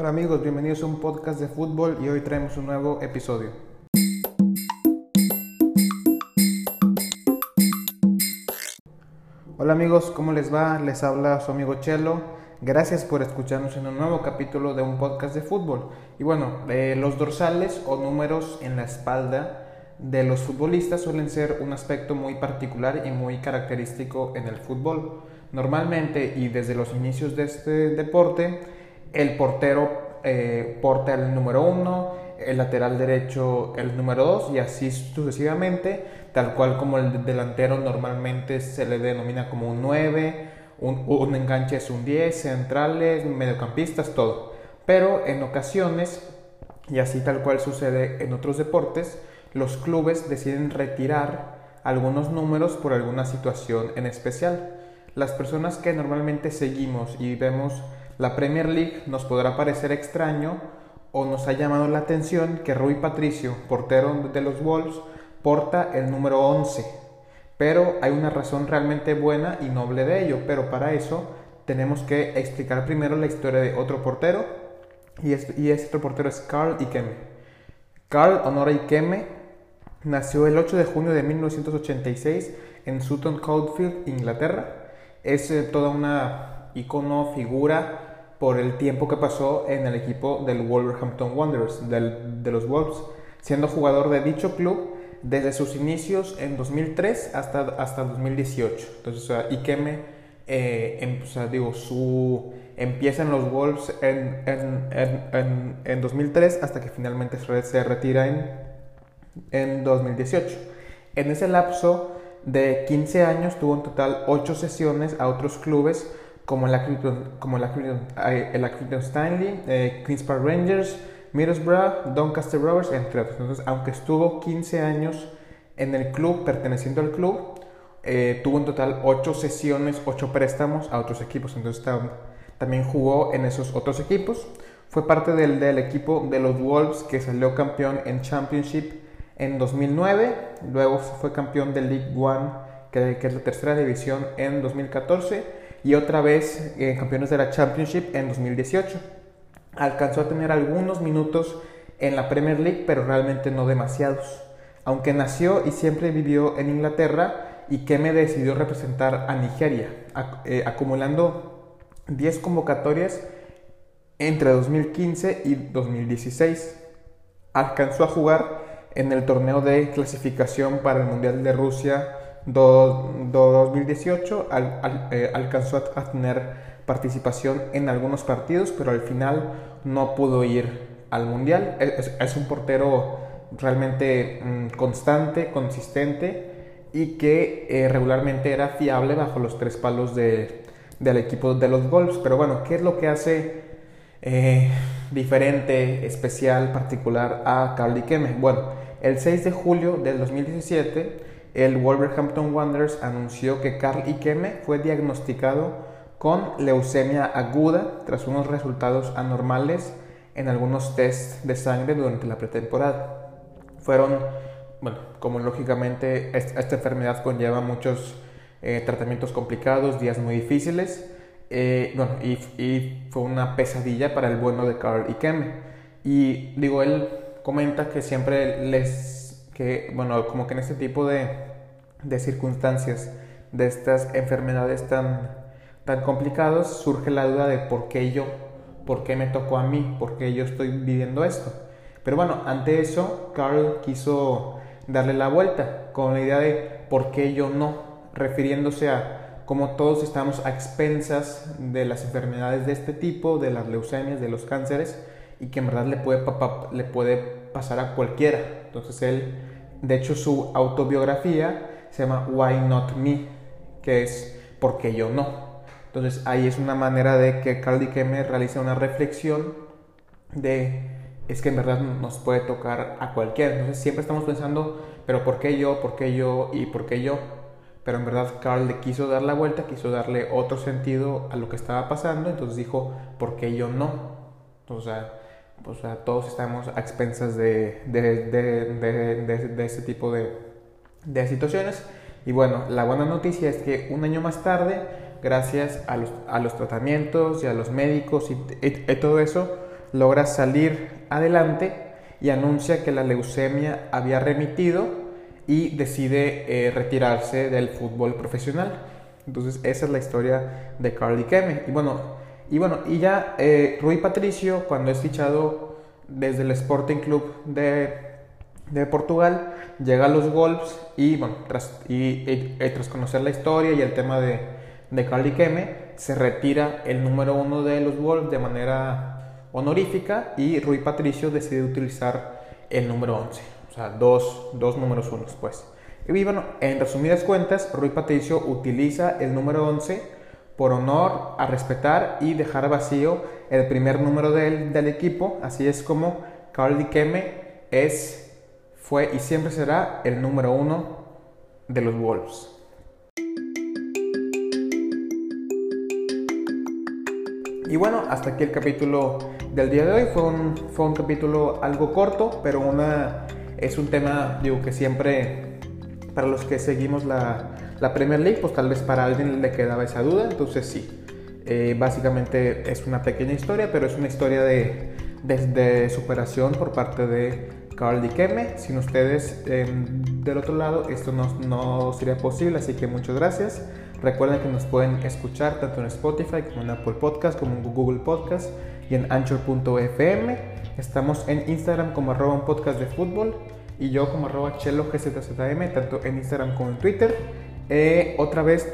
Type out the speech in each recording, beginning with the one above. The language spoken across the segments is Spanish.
Hola amigos, bienvenidos a un podcast de fútbol y hoy traemos un nuevo episodio. Hola amigos, ¿cómo les va? Les habla su amigo Chelo. Gracias por escucharnos en un nuevo capítulo de un podcast de fútbol. Y bueno, eh, los dorsales o números en la espalda de los futbolistas suelen ser un aspecto muy particular y muy característico en el fútbol. Normalmente y desde los inicios de este deporte, el portero eh, porta el número uno, el lateral derecho el número dos y así sucesivamente, tal cual como el delantero normalmente se le denomina como un 9, un, un enganche es un 10, centrales, mediocampistas, todo. Pero en ocasiones, y así tal cual sucede en otros deportes, los clubes deciden retirar algunos números por alguna situación en especial. Las personas que normalmente seguimos y vemos la Premier League nos podrá parecer extraño o nos ha llamado la atención que Rui Patricio, portero de los Wolves, porta el número 11. Pero hay una razón realmente buena y noble de ello, pero para eso tenemos que explicar primero la historia de otro portero y este, otro portero es Carl Ikeme. Carl Honora Ikeme Nació el 8 de junio de 1986 en Sutton Coldfield, Inglaterra. Es eh, toda una icono, figura por el tiempo que pasó en el equipo del Wolverhampton Wanderers, de los Wolves, siendo jugador de dicho club desde sus inicios en 2003 hasta, hasta 2018. Entonces, o sea, Ikeme, eh, em, digo, su, empieza en los Wolves en, en, en 2003 hasta que finalmente se retira en en 2018. En ese lapso de 15 años tuvo en total 8 sesiones a otros clubes como el Accrington, como eh, el Stanley, eh, Queen's Park Rangers, Middlesbrough, Doncaster Rovers, entre otros. Entonces, aunque estuvo 15 años en el club, perteneciendo al club, eh, tuvo en total 8 sesiones, 8 préstamos a otros equipos. Entonces, también jugó en esos otros equipos. Fue parte del, del equipo de los Wolves que salió campeón en Championship en 2009, luego fue campeón de League One, que, es la tercera división, en 2014 y otra vez eh, campeones de la Championship en 2018. Alcanzó a tener algunos minutos en la Premier League, pero realmente no demasiados. Aunque nació y siempre vivió en Inglaterra, y que me decidió representar a Nigeria, eh, acumulando 10 convocatorias entre 2015 y 2016. Alcanzó a jugar en el torneo de clasificación para el Mundial de Rusia 2018 eh, alcanzó a, tener participación en algunos partidos, pero al final no pudo ir al Mundial. Es, un portero realmente mm, constante, consistente y que eh, regularmente era fiable bajo los tres palos de, del equipo de los Wolves. Pero bueno, ¿qué es lo que hace eh, diferente, especial, particular a Carly Keme? Bueno, el 6 de julio del 2017, el Wolverhampton Wanderers anunció que Carl Ikeme fue diagnosticado con leucemia aguda tras unos resultados anormales en algunos tests de sangre durante la pretemporada. Fueron, bueno, como lógicamente esta enfermedad conlleva muchos eh, tratamientos complicados, días muy difíciles, eh, bueno, y, y, fue una pesadilla para el bueno de Carl Ikeme. Y digo, él comenta que siempre les, que, bueno, como que en este tipo de, de circunstancias, de estas enfermedades tan, tan complicadas, surge la duda de por qué yo, por qué me tocó a mí, por qué yo estoy viviendo esto. Pero bueno, ante eso, Carl quiso darle la vuelta con la idea de por qué yo no, refiriéndose a cómo todos estamos a expensas de las enfermedades de este tipo, de las leucemias, de los cánceres, y que en verdad le puede, le puede pasar a cualquiera. Entonces él, de hecho su autobiografía se llama Why Not Me, que es ¿por qué yo no? Entonces ahí es una manera de que Carl Kemme realiza una reflexión de es que en verdad nos puede tocar a cualquiera. Entonces siempre estamos pensando, pero ¿por qué yo? ¿Por qué yo? ¿Y por qué yo? Pero en verdad Carl le quiso dar la vuelta, quiso darle otro sentido a lo que estaba pasando, entonces dijo, ¿por qué yo no? Entonces, o todos estamos a expensas de, de, de, de este tipo de, situaciones. Y bueno, la buena noticia es que un año más tarde, gracias a los, a los tratamientos y a los médicos y, todo eso, logra salir adelante y anuncia que la leucemia había remitido y decide eh, retirarse del fútbol profesional. Entonces esa es la historia de Carly Keme. Y bueno, y, bueno, y ya eh, Rui Patricio, cuando es fichado desde el Sporting Club de, de Portugal, llega a los Wolves y, bueno, tras, y, tras conocer la historia y el tema de, de Carly Keme, se retira el número uno de los Wolves de manera honorífica y Rui Patricio decide utilizar el número 11, o sea, dos, dos números unos, pues. Y bueno, en resumidas cuentas, Rui Patricio utiliza el número 11 por honor a respetar y dejar vacío el primer número del, del equipo, así es como Carly Keme es fue y siempre será el número uno de los Wolves. Y bueno, hasta aquí el capítulo del día de hoy. Fue un, fue un capítulo algo corto, pero una, es un tema, que siempre, para los que seguimos la, la Premier League, pues tal vez para alguien le quedaba esa duda. Entonces sí, eh, básicamente es una pequeña historia, pero es una historia de, de superación por parte de Carl Dikeme. Sin ustedes em, del otro lado esto no, no, sería posible, así que muchas gracias. Recuerden que nos pueden escuchar tanto en Spotify como en Apple Podcast, como en Google Podcast y en Anchor.fm. Estamos en Instagram como arroba un podcast de fútbol y yo como arroba chelo gzzm, tanto en Instagram como en Twitter. Eh, otra vez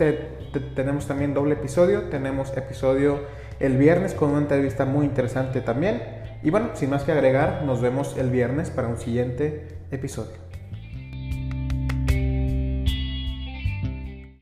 tenemos también doble episodio. Tenemos episodio el viernes con una entrevista muy interesante también. Y bueno, sin más que agregar, nos vemos el viernes para un siguiente episodio.